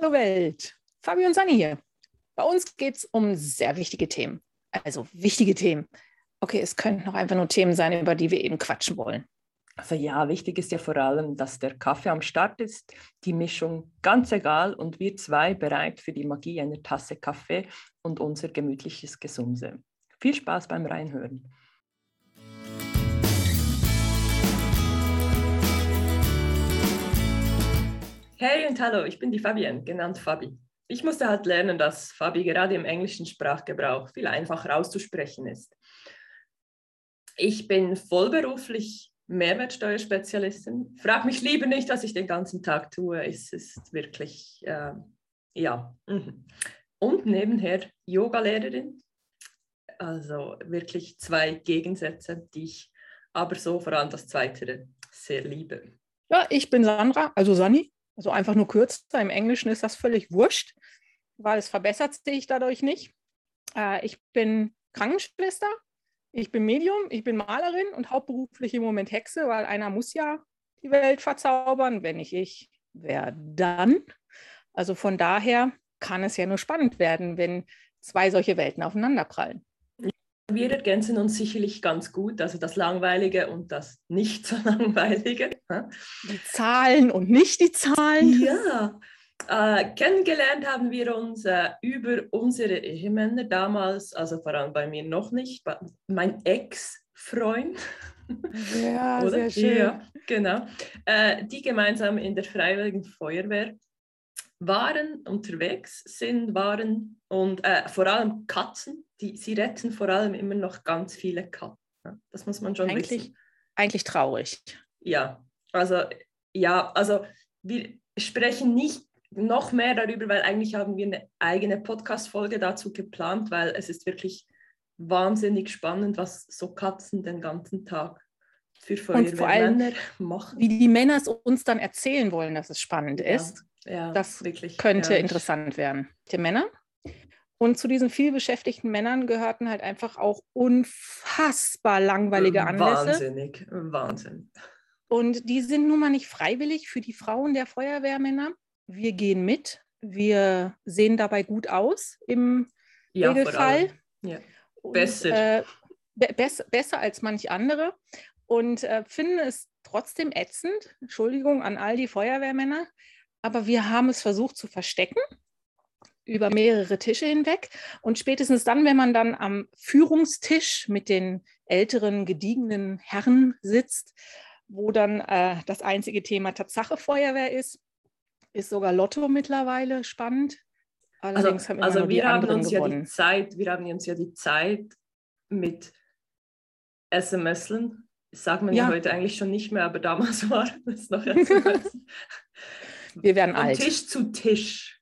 Hallo Welt, Fabi und Sani hier. Bei uns geht es um sehr wichtige Themen. Also wichtige Themen. Okay, es könnten noch einfach nur Themen sein, über die wir eben quatschen wollen. Also ja, wichtig ist ja vor allem, dass der Kaffee am Start ist, die Mischung ganz egal und wir zwei bereit für die Magie einer Tasse Kaffee und unser gemütliches Gesumse. Viel Spaß beim Reinhören. Hey und hallo, ich bin die Fabienne, genannt Fabi. Ich musste halt lernen, dass Fabi gerade im englischen Sprachgebrauch viel einfacher auszusprechen ist. Ich bin vollberuflich Mehrwertsteuerspezialistin. Frag mich lieber nicht, was ich den ganzen Tag tue. Es ist wirklich, äh, ja. Mhm. Und nebenher Yogalehrerin. Also wirklich zwei Gegensätze, die ich aber so vor allem das Zweite sehr liebe. Ja, ich bin Sandra, also Sani. Also einfach nur kürzer. Im Englischen ist das völlig wurscht, weil es verbessert sich dadurch nicht. Äh, ich bin Krankenschwester, ich bin Medium, ich bin Malerin und hauptberuflich im Moment Hexe, weil einer muss ja die Welt verzaubern. Wenn nicht ich, wer dann? Also von daher kann es ja nur spannend werden, wenn zwei solche Welten aufeinanderprallen. Wir ergänzen uns sicherlich ganz gut, also das Langweilige und das nicht so Langweilige. Die Zahlen und nicht die Zahlen. Ja, äh, kennengelernt haben wir uns äh, über unsere Ehemänner damals, also vor allem bei mir noch nicht, mein Ex-Freund. Ja, sehr schön. Ja, genau. Äh, die gemeinsam in der Freiwilligen Feuerwehr waren, unterwegs sind, waren und äh, vor allem Katzen die, sie retten vor allem immer noch ganz viele Katzen. Das muss man schon eigentlich, wissen. Eigentlich traurig. Ja, also ja, also wir sprechen nicht noch mehr darüber, weil eigentlich haben wir eine eigene Podcast-Folge dazu geplant, weil es ist wirklich wahnsinnig spannend, was so Katzen den ganzen Tag für Feuerwehrmänner machen. Wie die Männer es uns dann erzählen wollen, dass es spannend ja, ist. Ja, das wirklich, könnte ja. interessant werden. Die Männer und zu diesen vielbeschäftigten Männern gehörten halt einfach auch unfassbar langweilige Anlässe. Wahnsinnig, Wahnsinn. Und die sind nun mal nicht freiwillig für die Frauen der Feuerwehrmänner. Wir gehen mit. Wir sehen dabei gut aus im ja, Regelfall. Ja. Besser. Äh, be besser als manch andere. Und äh, finden es trotzdem ätzend. Entschuldigung an all die Feuerwehrmänner. Aber wir haben es versucht zu verstecken über mehrere Tische hinweg. Und spätestens dann, wenn man dann am Führungstisch mit den älteren, gediegenen Herren sitzt, wo dann äh, das einzige Thema Tatsache Feuerwehr ist, ist sogar Lotto mittlerweile spannend. Allerdings also, haben also wir haben uns gewonnen. ja die Zeit, wir haben uns ja die Zeit mit SMSen, sagt man ja. ja heute eigentlich schon nicht mehr, aber damals war es noch SMS. Wir werden Von alt. Tisch zu Tisch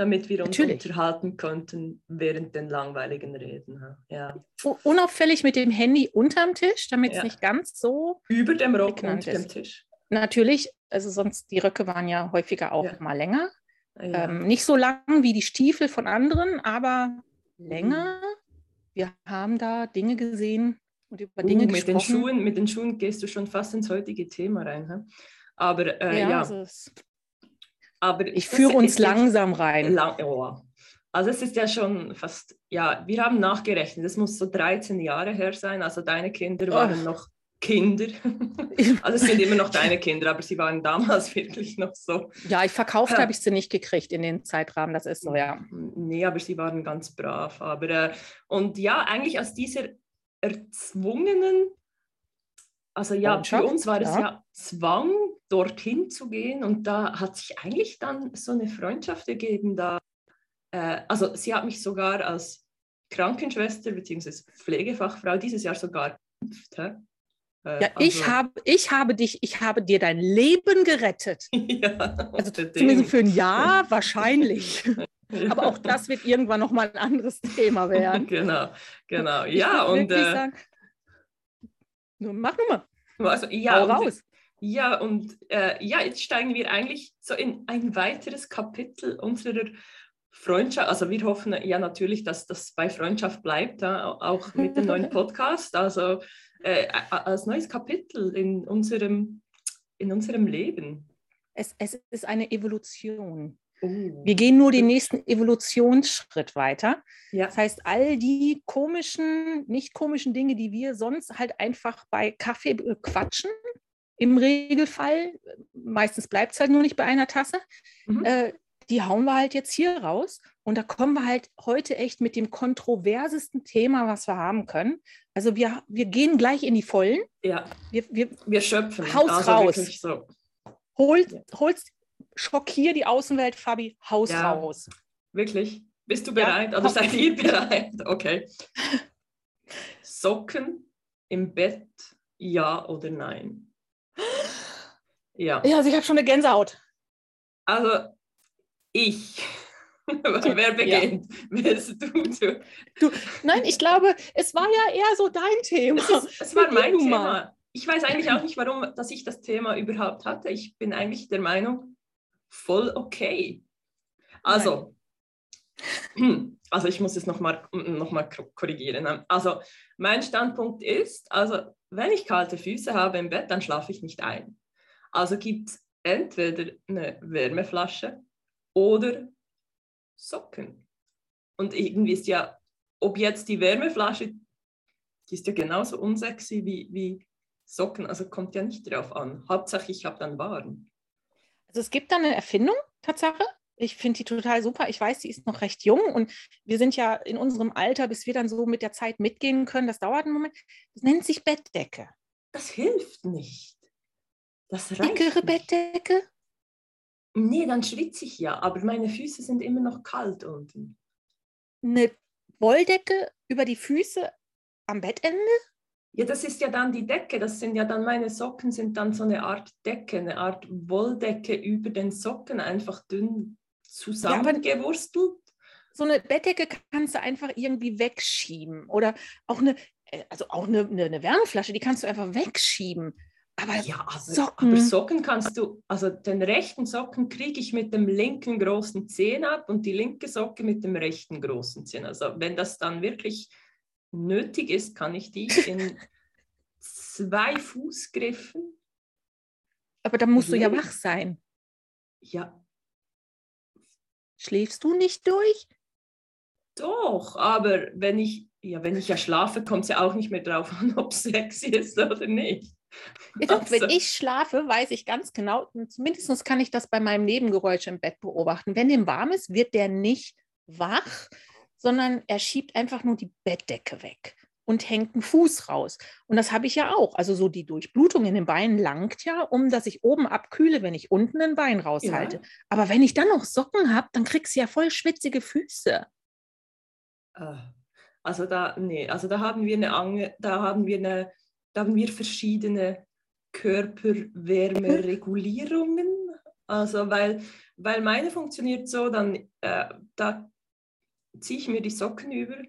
damit wir uns Natürlich. unterhalten konnten während den langweiligen Reden. Ja. Unauffällig mit dem Handy unterm Tisch, damit es ja. nicht ganz so über dem Rock unter dem Tisch. Natürlich, also sonst die Röcke waren ja häufiger auch ja. mal länger. Ähm, nicht so lang wie die Stiefel von anderen, aber länger. Mhm. Wir haben da Dinge gesehen und über Dinge uh, mit gesprochen. Den Schuhen, mit den Schuhen gehst du schon fast ins heutige Thema rein. He? Aber äh, ja, ja. Also aber ich führe uns langsam rein. Lang, oh. Also es ist ja schon fast, ja, wir haben nachgerechnet, es muss so 13 Jahre her sein, also deine Kinder waren oh. noch Kinder. Also es sind immer noch deine Kinder, aber sie waren damals wirklich noch so. Ja, ich verkauft habe ich sie nicht gekriegt in den Zeitrahmen, das ist so, ja. Nee, aber sie waren ganz brav. Aber, äh, und ja, eigentlich aus dieser erzwungenen, also ja, für uns war es ja. ja Zwang, dorthin zu gehen. Und da hat sich eigentlich dann so eine Freundschaft ergeben. Da, äh, also sie hat mich sogar als Krankenschwester bzw. Pflegefachfrau dieses Jahr sogar geimpft. Äh, ja, also, ich, hab, ich habe dich, ich habe dir dein Leben gerettet. ja, also zumindest für ein Jahr wahrscheinlich. Aber auch das wird irgendwann nochmal ein anderes Thema werden. genau, genau. Ich ja, und. Äh, sagen, mach nur mal. Also, ja, Hau raus. Ja, und äh, ja, jetzt steigen wir eigentlich so in ein weiteres Kapitel unserer Freundschaft. Also wir hoffen ja natürlich, dass das bei Freundschaft bleibt, ja, auch mit dem neuen Podcast. Also äh, als neues Kapitel in unserem, in unserem Leben. Es, es ist eine Evolution. Oh. Wir gehen nur den nächsten Evolutionsschritt weiter. Ja. Das heißt, all die komischen, nicht komischen Dinge, die wir sonst halt einfach bei Kaffee quatschen, im Regelfall, meistens bleibt es halt nur nicht bei einer Tasse, mhm. äh, die hauen wir halt jetzt hier raus. Und da kommen wir halt heute echt mit dem kontroversesten Thema, was wir haben können. Also wir, wir gehen gleich in die Vollen. Ja. Wir, wir, wir schöpfen. Haus also raus. So. Holt, ja. holst, schockier die Außenwelt, Fabi, Haus ja. raus. Wirklich? Bist du bereit? Ja. Oder seid ihr bereit? Okay. Socken im Bett, ja oder nein? Ja. Ja, also ich habe schon eine Gänsehaut. Also ich. Wer beginnt? Ja. Willst du, du? du? Nein, ich glaube, es war ja eher so dein Thema. Es, ist, es war mein Thema. Mal. Ich weiß eigentlich auch nicht, warum, dass ich das Thema überhaupt hatte. Ich bin eigentlich der Meinung, voll okay. Also, also ich muss es nochmal noch mal korrigieren. Also, mein Standpunkt ist, also wenn ich kalte Füße habe im Bett, dann schlafe ich nicht ein. Also gibt es entweder eine Wärmeflasche oder Socken. Und irgendwie ist ja, ob jetzt die Wärmeflasche, die ist ja genauso unsexy wie, wie Socken, also kommt ja nicht drauf an. Hauptsache, ich habe dann warm. Also es gibt da eine Erfindung, Tatsache. Ich finde die total super. Ich weiß, die ist noch recht jung und wir sind ja in unserem Alter, bis wir dann so mit der Zeit mitgehen können. Das dauert einen Moment. Das nennt sich Bettdecke. Das hilft nicht. Das reicht Dickere. Bettdecke? Nee, dann schwitze ich ja, aber meine Füße sind immer noch kalt unten. Eine Wolldecke über die Füße am Bettende? Ja, das ist ja dann die Decke. Das sind ja dann meine Socken, sind dann so eine Art Decke, eine Art Wolldecke über den Socken, einfach dünn zusammengewurstelt. Ja, so eine Bettdecke kannst du einfach irgendwie wegschieben. Oder auch eine, äh, also auch eine, eine, eine Wärmeflasche, die kannst du einfach wegschieben. Aber ja, also, Socken. aber Socken kannst du, also den rechten Socken kriege ich mit dem linken großen Zehen ab und die linke Socke mit dem rechten großen Zehen. Also wenn das dann wirklich nötig ist, kann ich die in zwei Fußgriffen. Aber dann musst du ja wach sein. Ja. Schläfst du nicht durch? Doch, aber wenn ich, ja, wenn ich ja schlafe, kommt es ja auch nicht mehr drauf an, ob es sexy ist oder nicht. Doch, also. wenn ich schlafe, weiß ich ganz genau, zumindest kann ich das bei meinem Nebengeräusch im Bett beobachten. Wenn dem warm ist, wird der nicht wach, sondern er schiebt einfach nur die Bettdecke weg und hängt einen Fuß raus. Und das habe ich ja auch. Also so die Durchblutung in den Beinen langt ja, um dass ich oben abkühle, wenn ich unten ein Bein raushalte. Ja. Aber wenn ich dann noch Socken habe, dann kriegst du ja voll schwitzige Füße. Ah, also da, nee, also da haben wir eine da haben wir eine da haben wir verschiedene Körperwärmeregulierungen. Also weil, weil meine funktioniert so, dann äh, da ziehe ich mir die Socken über,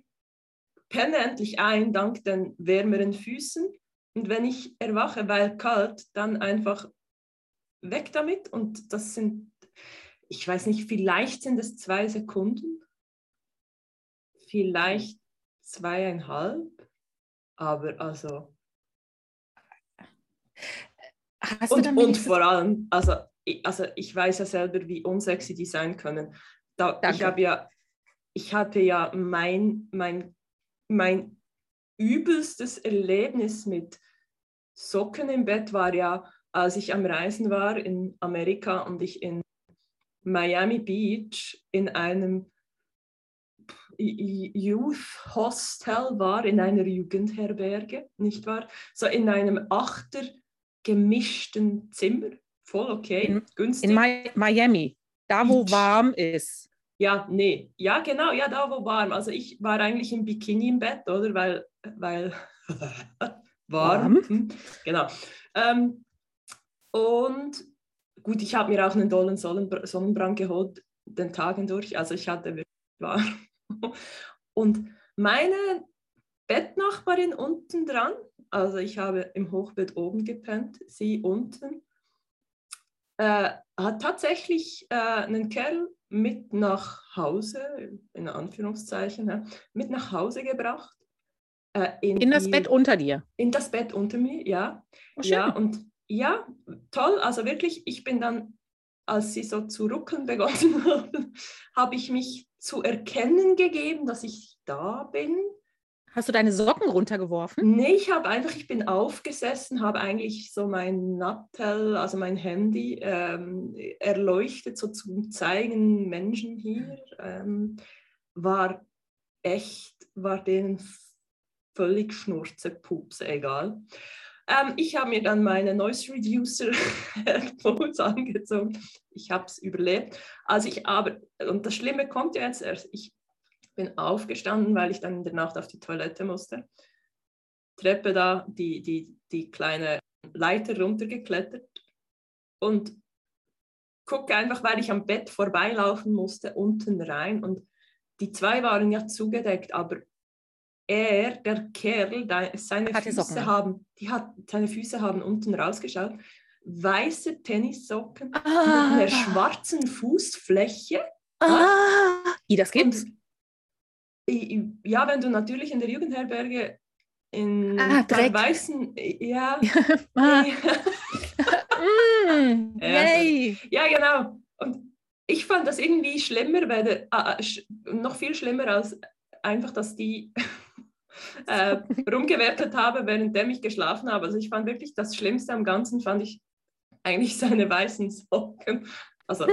penne endlich ein dank den wärmeren Füßen. Und wenn ich erwache, weil kalt, dann einfach weg damit. Und das sind, ich weiß nicht, vielleicht sind es zwei Sekunden, vielleicht zweieinhalb, aber also Hast und, und vor allem, also ich, also ich weiß ja selber, wie unsexy die sein können. Da, ich habe ja, ich hatte ja mein, mein, mein übelstes Erlebnis mit Socken im Bett war ja, als ich am Reisen war in Amerika und ich in Miami Beach in einem Youth Hostel war, in einer Jugendherberge, nicht wahr? So in einem Achter gemischten Zimmer. Voll okay, in, günstig. In Miami, da wo warm ist. Ja, nee, ja genau, ja da wo warm. Also ich war eigentlich im Bikini im Bett, oder? Weil, weil warm. warm. Hm, genau. Ähm, und gut, ich habe mir auch einen tollen Sonnenbrand geholt, den Tagen durch. Also ich hatte wirklich warm. Und meine Bettnachbarin unten dran, also ich habe im Hochbett oben gepennt, sie unten, äh, hat tatsächlich äh, einen Kerl mit nach Hause, in Anführungszeichen, ja, mit nach Hause gebracht. Äh, in, in, das die, Bett unter dir? In das Bett unter mir, ja. Oh, ja, und ja, toll, also wirklich, ich bin dann als sie so zu ruckeln begonnen haben, habe ich mich zu erkennen gegeben, dass ich da bin. Hast du deine Socken runtergeworfen? Nee, ich habe einfach, ich bin aufgesessen, habe eigentlich so mein Nattel, also mein Handy, ähm, erleuchtet, so zum Zeigen Menschen hier. Ähm, war echt, war denen völlig Schnurze, Pups, egal. Ähm, ich habe mir dann meine Noise Reducer Headphones angezogen. Ich habe es überlebt. Also ich aber, und das Schlimme kommt ja jetzt erst, ich bin aufgestanden, weil ich dann in der Nacht auf die Toilette musste. Treppe da, die, die, die kleine Leiter runtergeklettert und gucke einfach, weil ich am Bett vorbeilaufen musste, unten rein. Und die zwei waren ja zugedeckt, aber er, der Kerl, seine Füße Socken. haben, die hat, seine Füße haben unten rausgeschaut. Weiße Tennissocken ah. mit einer schwarzen Fußfläche. Ah, wie das gibt's? Und ja, wenn du natürlich in der Jugendherberge in ah, weißen, ja. ah. mm, ja, ja, genau. Und ich fand das irgendwie schlimmer, weil, äh, noch viel schlimmer als einfach, dass die äh, rumgewerkelt habe, während ich geschlafen habe. Also ich fand wirklich das Schlimmste am Ganzen, fand ich eigentlich seine weißen Socken. Also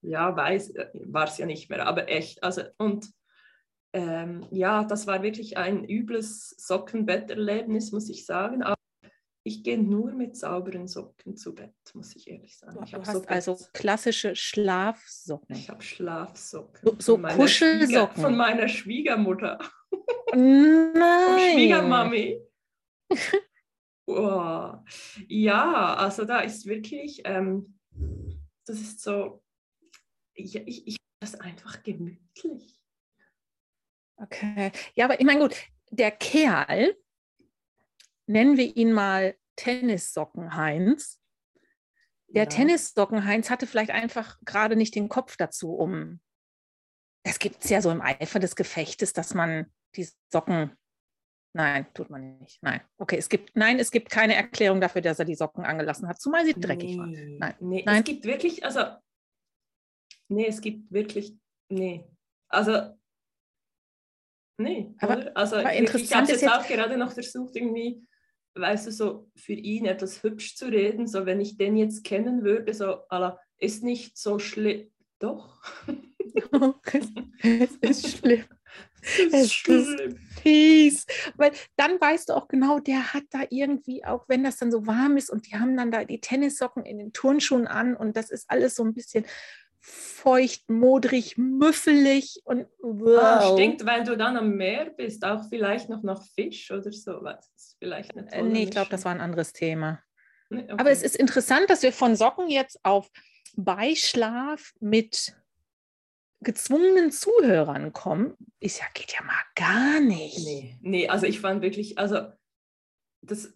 ja, weiß äh, war es ja nicht mehr, aber echt. Also und ähm, ja, das war wirklich ein übles Sockenbetterlebnis, muss ich sagen. Aber ich gehe nur mit sauberen Socken zu Bett, muss ich ehrlich sagen. Du hast so also klassische Schlafsocken. Ich habe Schlafsocken. So, so von Kuschelsocken. Schwieger, von meiner Schwiegermutter. Nein. Von Schwiegermami. oh. Ja, also da ist wirklich, ähm, das ist so, ich, ich, ich das einfach gemütlich. Okay. Ja, aber ich meine, gut, der Kerl, nennen wir ihn mal Tennissocken Heinz. Der ja. Tennissocken Heinz hatte vielleicht einfach gerade nicht den Kopf dazu, um. Es gibt es ja so im Eifer des Gefechtes, dass man die Socken. Nein, tut man nicht. Nein. Okay, es gibt, nein, es gibt keine Erklärung dafür, dass er die Socken angelassen hat, zumal sie dreckig nee, waren. Nein. Nee, nein. Es gibt wirklich, also, nee, es gibt wirklich, nee. Also, Nee, aber, also aber interessant ich habe jetzt, auch gerade noch versucht, irgendwie, weißt du, so für ihn etwas hübsch zu reden, so wenn ich den jetzt kennen würde, so, ala, ist nicht so schlimm. Doch. es ist schlimm. Es ist schlimm. Fies. Weil dann weißt du auch genau, der hat da irgendwie, auch wenn das dann so warm ist und die haben dann da die Tennissocken in den Turnschuhen an und das ist alles so ein bisschen feucht, modrig, müffelig und wow. ah, stinkt, weil du dann am Meer bist, auch vielleicht noch nach Fisch oder so. Was? Vielleicht eine äh, nee, ich glaube, das war ein anderes Thema. Nee, okay. Aber es ist interessant, dass wir von Socken jetzt auf Beischlaf mit gezwungenen Zuhörern kommen. Ist ja, geht ja mal gar nicht. Nee, nee also ich fand wirklich, also das,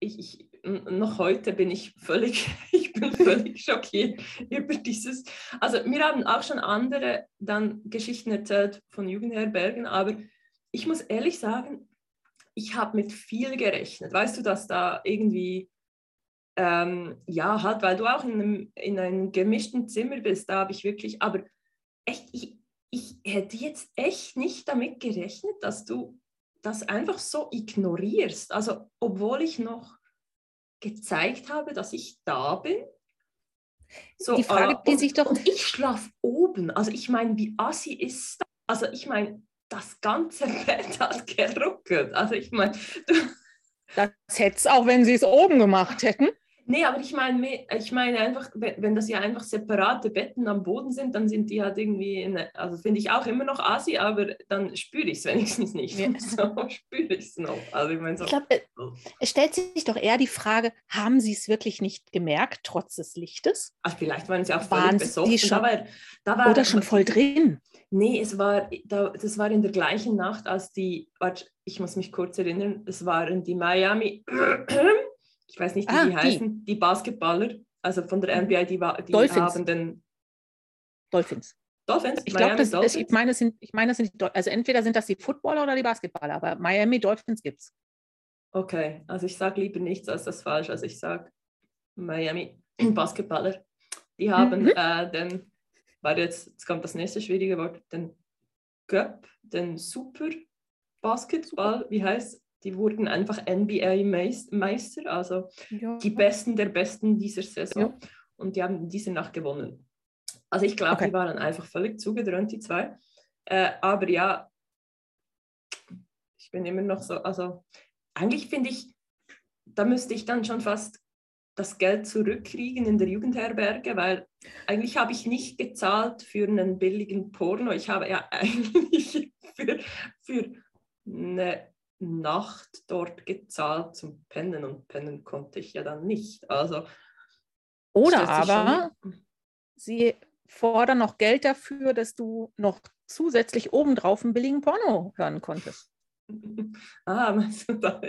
ich, ich noch heute bin ich völlig, ich bin völlig schockiert über dieses. Also mir haben auch schon andere dann Geschichten erzählt von Jugendherbergen, aber ich muss ehrlich sagen, ich habe mit viel gerechnet. Weißt du, dass da irgendwie, ähm, ja, halt, weil du auch in einem, in einem gemischten Zimmer bist, da habe ich wirklich, aber echt, ich, ich hätte jetzt echt nicht damit gerechnet, dass du das einfach so ignorierst. Also, obwohl ich noch gezeigt habe, dass ich da bin. So, die Frage, äh, die sich doch. Und ich schlafe oben. Also ich meine, wie assi ist das? Also ich meine, das ganze Bett hat geruckelt. Also ich meine. Das hätte es auch, wenn sie es oben gemacht hätten. Nee, aber ich meine, ich meine einfach, wenn das ja einfach separate Betten am Boden sind, dann sind die halt irgendwie, in, also finde ich auch immer noch Asi, aber dann spüre ich es wenigstens nicht. Ja. So spüre ich es noch. Also ich, mein, so, ich glaube, es stellt sich doch eher die Frage, haben sie es wirklich nicht gemerkt, trotz des Lichtes? Ach, vielleicht waren sie auch völlig besoffen. Schon, da war, da war, oder schon voll drin. Nee, es war, da, das war in der gleichen Nacht, als die, warte, ich muss mich kurz erinnern, es waren die Miami ich weiß nicht, wie ah, die heißen, die. die Basketballer, also von der NBA, die, die Dolphins. haben den Dolphins. Dolphins? Ich glaube, ich meine, sind, ich meine, sind die, also entweder sind das die Footballer oder die Basketballer, aber Miami Dolphins gibt es. Okay, also ich sage lieber nichts als das falsch. Also ich sage Miami Basketballer. Die haben mhm. äh, den, weil jetzt, jetzt kommt das nächste schwierige Wort, den Göpp, den Super Basketball, wie heißt die wurden einfach NBA-Meister, also ja. die Besten der Besten dieser Saison. Ja. Und die haben diese Nacht gewonnen. Also ich glaube, okay. die waren einfach völlig zugedröhnt, die zwei. Äh, aber ja, ich bin immer noch so, also eigentlich finde ich, da müsste ich dann schon fast das Geld zurückkriegen in der Jugendherberge, weil eigentlich habe ich nicht gezahlt für einen billigen Porno. Ich habe ja eigentlich für, für eine Nacht dort gezahlt zum Pennen und pennen konnte ich ja dann nicht. Also oder aber schon... sie fordern noch Geld dafür, dass du noch zusätzlich obendrauf einen billigen Porno hören konntest. ah, du da?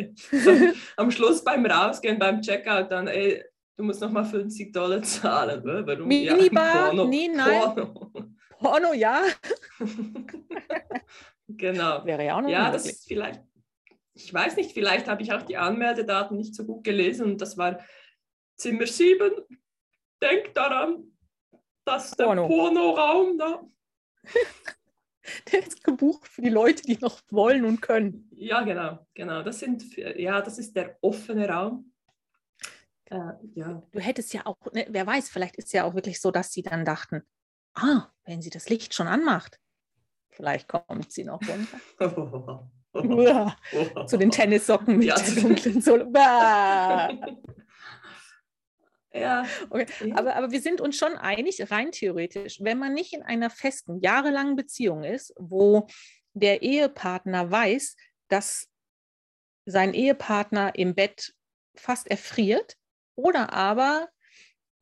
am Schluss beim Rausgehen, beim Checkout, dann, ey, du musst noch mal 50 Dollar zahlen. Warum? Minibar? Ja, nee, nein. Porno, Porno ja. genau. Wäre ja auch noch Ja, möglich. das ist vielleicht, ich weiß nicht, vielleicht habe ich auch die Anmeldedaten nicht so gut gelesen und das war Zimmer 7. Denk daran, dass der Porno. Pornoraum da. der ist gebucht für die Leute, die noch wollen und können. Ja, genau, genau. Das sind, ja, das ist der offene Raum. Äh, ja. Du hättest ja auch, ne, wer weiß, vielleicht ist es ja auch wirklich so, dass sie dann dachten, ah, wenn sie das Licht schon anmacht, vielleicht kommt sie noch runter. Zu den Tennissocken mit ja. der dunklen Sohle. Ja. Okay. Aber, aber wir sind uns schon einig, rein theoretisch, wenn man nicht in einer festen, jahrelangen Beziehung ist, wo der Ehepartner weiß, dass sein Ehepartner im Bett fast erfriert oder aber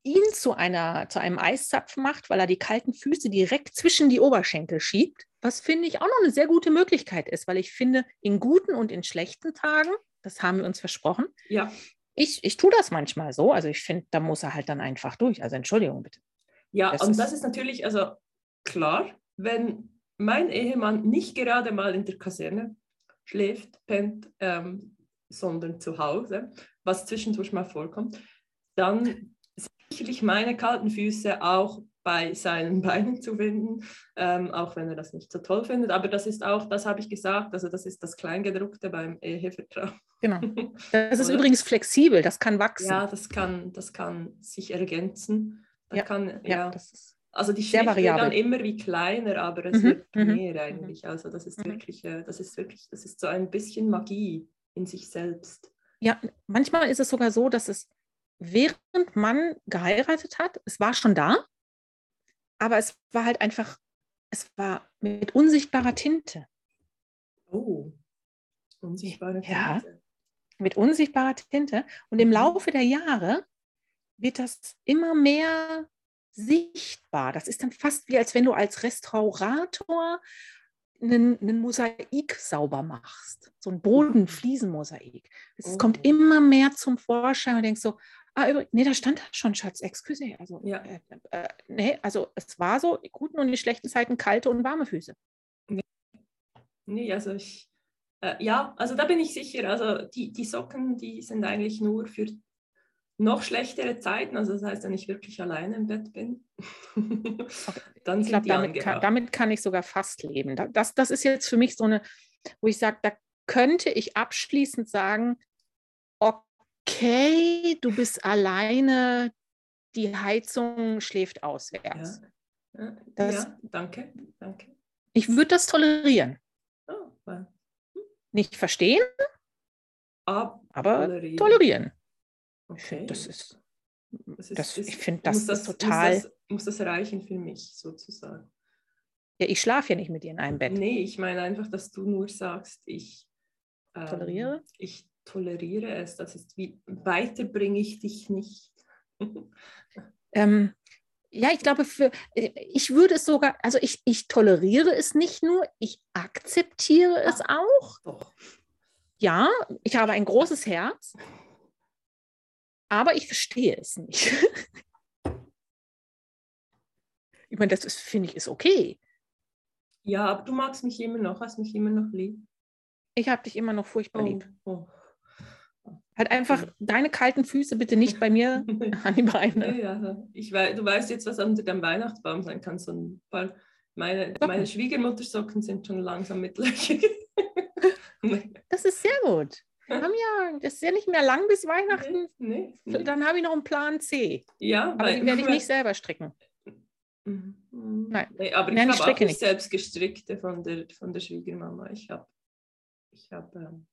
ihn zu, einer, zu einem Eiszapfen macht, weil er die kalten Füße direkt zwischen die Oberschenkel schiebt, was finde ich auch noch eine sehr gute Möglichkeit ist, weil ich finde, in guten und in schlechten Tagen, das haben wir uns versprochen, ja. ich, ich tue das manchmal so, also ich finde, da muss er halt dann einfach durch, also Entschuldigung bitte. Ja, das und ist, das ist natürlich, also klar, wenn mein Ehemann nicht gerade mal in der Kaserne schläft, pennt, ähm, sondern zu Hause, was zwischendurch mal vorkommt, dann sicherlich meine kalten Füße auch bei seinen Beinen zu finden, ähm, auch wenn er das nicht so toll findet. Aber das ist auch, das habe ich gesagt, also das ist das Kleingedruckte beim Ehevertrag. Genau. Das ist übrigens flexibel, das kann wachsen. Ja, das kann, das kann sich ergänzen. Das ja, kann, ja, ja, das ist also die Schrift wird dann immer wie kleiner, aber es mhm, wird mhm. mehr eigentlich. Also das ist mhm. wirklich, äh, das ist wirklich, das ist so ein bisschen Magie in sich selbst. Ja, manchmal ist es sogar so, dass es während man geheiratet hat, es war schon da, aber es war halt einfach, es war mit unsichtbarer Tinte. Oh, unsichtbare Tinte. Ja, mit unsichtbarer Tinte. Und im mhm. Laufe der Jahre wird das immer mehr sichtbar. Das ist dann fast wie, als wenn du als Restaurator einen, einen Mosaik sauber machst. So ein Bodenfliesenmosaik. Es oh. kommt immer mehr zum Vorschein und denkst so, Ah, übrigens, nee, da stand halt schon, Schatz, excuse. Also, ja. äh, äh, nee, also es war so, die guten und die schlechten Zeiten kalte und warme Füße. Nee, also ich, äh, ja, also da bin ich sicher. Also die, die Socken, die sind eigentlich nur für noch schlechtere Zeiten, also das heißt, wenn ich wirklich alleine im Bett bin, dann ich glaube, damit, kann, damit kann ich sogar fast leben. Das, das ist jetzt für mich so eine, wo ich sage, da könnte ich abschließend sagen, okay, du bist alleine, die Heizung schläft auswärts. Ja, das, ja danke, danke. Ich würde das tolerieren. Oh, hm. Nicht verstehen, Ab aber tolerieren. tolerieren. Okay. Das ist, das ist, das, ich finde, das, das, ist total. Muss das, muss das reichen für mich sozusagen? Ja, ich schlafe ja nicht mit dir in einem Bett. Nee, ich meine einfach, dass du nur sagst, ich ähm, toleriere. Ich toleriere es. Das ist wie, weiter bringe ich dich nicht. ähm, ja, ich glaube, für, ich würde es sogar, also ich, ich toleriere es nicht nur, ich akzeptiere es ah, auch. Doch. Ja, ich habe ein großes Herz, aber ich verstehe es nicht. ich meine, das finde ich, ist okay. Ja, aber du magst mich immer noch, hast mich immer noch lieb. Ich habe dich immer noch furchtbar oh, lieb. Oh. Halt einfach deine kalten Füße bitte nicht bei mir an die Beine. Nee, also ich weiß, du weißt jetzt, was unter dem Weihnachtsbaum sein kann. So ein paar, meine, meine Schwiegermuttersocken sind schon langsam mit Löchern. Das ist sehr gut. Wir haben ja, das ist ja nicht mehr lang bis Weihnachten. Nee, nee. Dann habe ich noch einen Plan C. Ja, Aber die werde ich nicht selber stricken. Mhm. Nein. Nee, aber Nein, ich ich habe auch nicht. selbst gestrickte von der, von der Schwiegermama. Ich habe ich hab, ähm,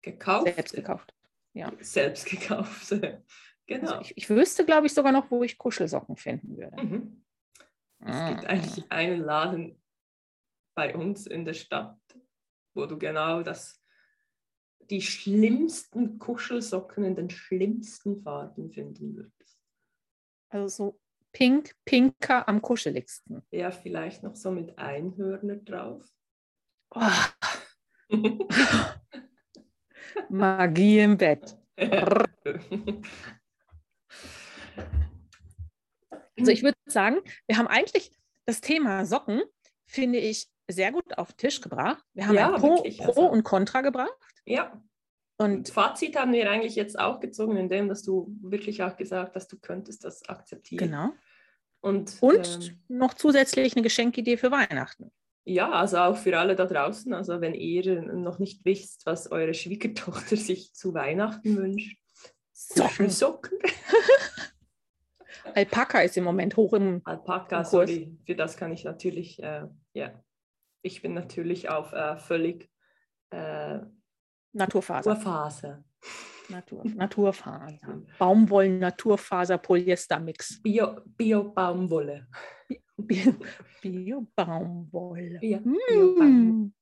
gekauft. Selbst gekauft. Selbst gekauft. genau. Also ich, ich wüsste, glaube ich, sogar noch, wo ich Kuschelsocken finden würde. mhm. Es Ah. gibt eigentlich einen Laden bei uns in der Stadt, wo du genau das, die schlimmsten Kuschelsocken in den schlimmsten Farben finden würdest. Also so pink, pinker am kuscheligsten. Ja, vielleicht noch so mit Einhörner drauf. Oh, Magie im Bett. Also ich würde sagen, wir haben eigentlich das Thema Socken, finde ich, sehr gut auf den Tisch gebracht. Wir haben Ja, ein Pro, wirklich, Pro also- und Contra gebracht. ja, Und Und Fazit haben wir eigentlich jetzt auch gezogen, indem dass du wirklich auch gesagt hast, du könntest das akzeptieren. genau. Und, Und ähm, noch zusätzlich eine Geschenkidee für Weihnachten. Ja, also auch für alle da draußen, also wenn ihr noch nicht wisst, was eure Schwiegertochter sich zu Weihnachten wünscht, Socken. Socken. Alpaka ist im Moment hoch im. Alpaka, Im sorry, für das kann ich natürlich, äh, ja, ich bin natürlich auf äh, völlig äh, Naturfaser. Urphase. Natur, Naturfaser. Baumwollen, Naturfaser, Polyester-Mix. Bio, Bio-Baumwolle. Bio- Bio-Baumwolle. Ja, Bio-Baumwolle. Mm.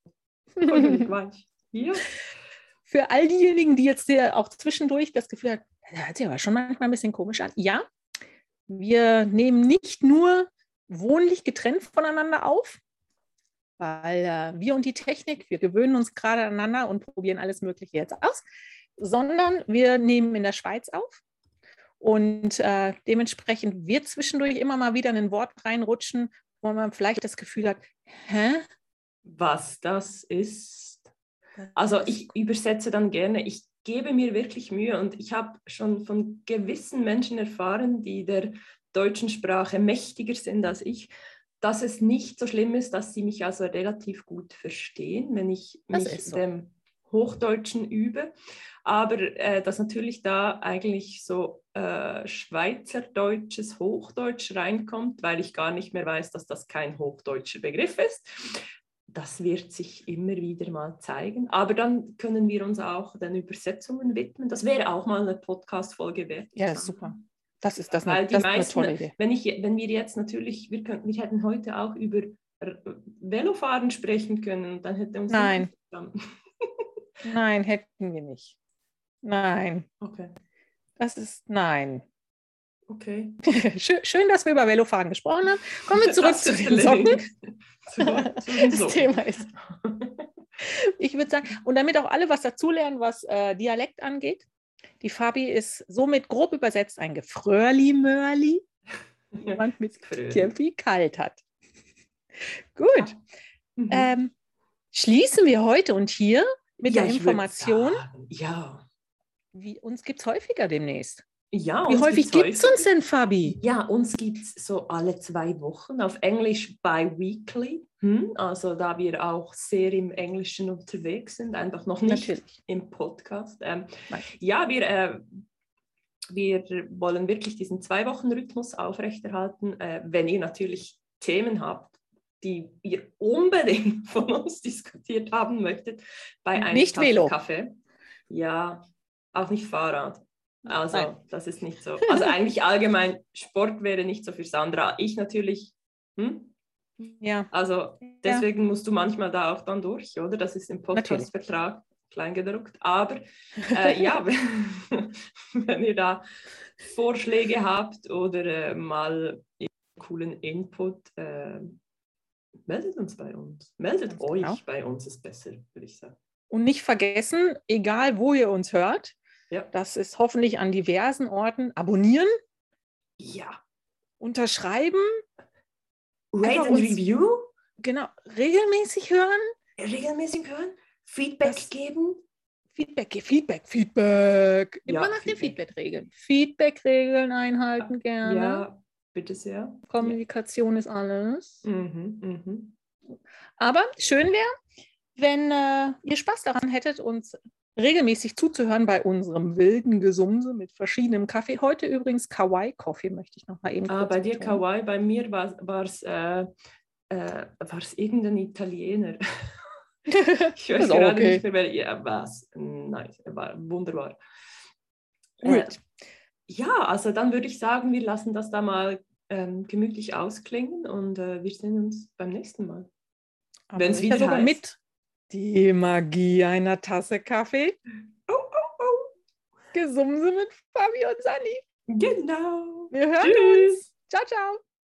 Ich weiß. Ja. Für all diejenigen, die jetzt hier auch zwischendurch das Gefühl haben, das hört sich aber schon manchmal ein bisschen komisch an. Ja, wir nehmen nicht nur wohnlich getrennt voneinander auf, weil äh, wir und die Technik, wir gewöhnen uns gerade aneinander und probieren alles Mögliche jetzt aus, sondern wir nehmen in der Schweiz auf. Und äh, dementsprechend wird zwischendurch immer mal wieder ein Wort reinrutschen, wo man vielleicht das Gefühl hat, hä? was das ist. Also ich übersetze dann gerne, ich gebe mir wirklich Mühe und ich habe schon von gewissen Menschen erfahren, die der deutschen Sprache mächtiger sind als ich, dass es nicht so schlimm ist, dass sie mich also relativ gut verstehen, wenn ich Das mich so. dem Hochdeutschen übe. Aber äh, dass natürlich da eigentlich so äh, schweizerdeutsches Hochdeutsch reinkommt, weil ich gar nicht mehr weiß, dass das kein hochdeutscher Begriff ist. Das wird sich immer wieder mal zeigen. Aber dann können wir uns auch den Übersetzungen widmen. Das wäre auch mal eine Podcast-Folge wert. Ja, super. Das ist, das Weil eine, die das ist eine meisten- tolle Idee. Wenn, ich, wenn wir jetzt natürlich, wir, könnten, wir hätten heute auch über R- Velofahren sprechen können, dann hätte uns Nein. verstanden. Nein, hätten wir nicht. Nein, Okay, das ist nein. okay. Schön, schön, dass wir über Velofahren gesprochen haben. Kommen wir zurück zu den Socken. Zurück zu den Das. Thema ist. Ich würde sagen, und damit auch alle was dazulernen, was äh, Dialekt angeht. Die Fabi ist somit grob übersetzt ein Gefröhrli-Mörli, jemand mit der viel kalt hat. Gut, Mhm. ähm, schließen wir heute und hier mit Ja, der Information, sagen, Ja, wie uns gibt es häufiger demnächst. ja. Wie häufig gibt es uns denn, Fabi? Ja, uns gibt es so alle zwei Wochen, auf Englisch bi-weekly. Hm? Also da wir auch sehr im Englischen unterwegs sind, einfach noch nicht Natürlich. im Podcast. Ähm, ja, wir, äh, wir wollen wirklich diesen Zwei-Wochen-Rhythmus aufrechterhalten. Äh, wenn ihr natürlich Themen habt, die ihr unbedingt von uns diskutiert haben möchtet, bei einem Nicht Velo. Kaffee. Ja, auch nicht Fahrrad. Also, Nein. das ist nicht so. Also, eigentlich allgemein, Sport wäre nicht so für Sandra. Ich natürlich. Hm? Ja, Also, deswegen musst du manchmal da auch dann durch, oder? Das ist im Podcastvertrag kleingedruckt. Aber äh, ja, wenn, wenn ihr da Vorschläge habt oder äh, mal coolen Input, äh, meldet uns bei uns. Meldet Ganz euch genau. bei uns, ist besser, würde ich sagen. Und nicht vergessen, egal wo ihr uns hört, Ja. das ist hoffentlich an diversen Orten, abonnieren, Ja. unterschreiben, Rate and uns- Review, genau, regelmäßig hören, regelmäßig hören, Feedback Das- geben. Feedback, Feedback, Feedback. Immer Ja, nach den Feedback. Feedback-Regeln. Feedback-Regeln einhalten gerne. Ja, bitte sehr. Kommunikation ist alles. Ja. Mhm, mhm. Aber schön wäre, wenn äh, ihr Spaß daran hättet, uns regelmäßig zuzuhören bei unserem wilden Gesumse mit verschiedenem Kaffee. Heute übrigens Kawaii-Coffee, möchte ich noch mal eben Ah, bei dir betonen. Kawaii, bei mir war es äh, äh, irgendein Italiener. Ich weiß gerade okay. nicht mehr, wer ja, was. Nein, war wunderbar. Äh, Gut. Ja, also dann würde ich sagen, wir lassen das da mal ähm, gemütlich ausklingen und äh, wir sehen uns beim nächsten Mal. Wenn's sicher wieder sogar heißt. mit die Magie einer Tasse Kaffee. Oh, oh, oh. Gesumse mit Fabi und Sani. Genau. Wir hören Tschüss. uns. Ciao, ciao.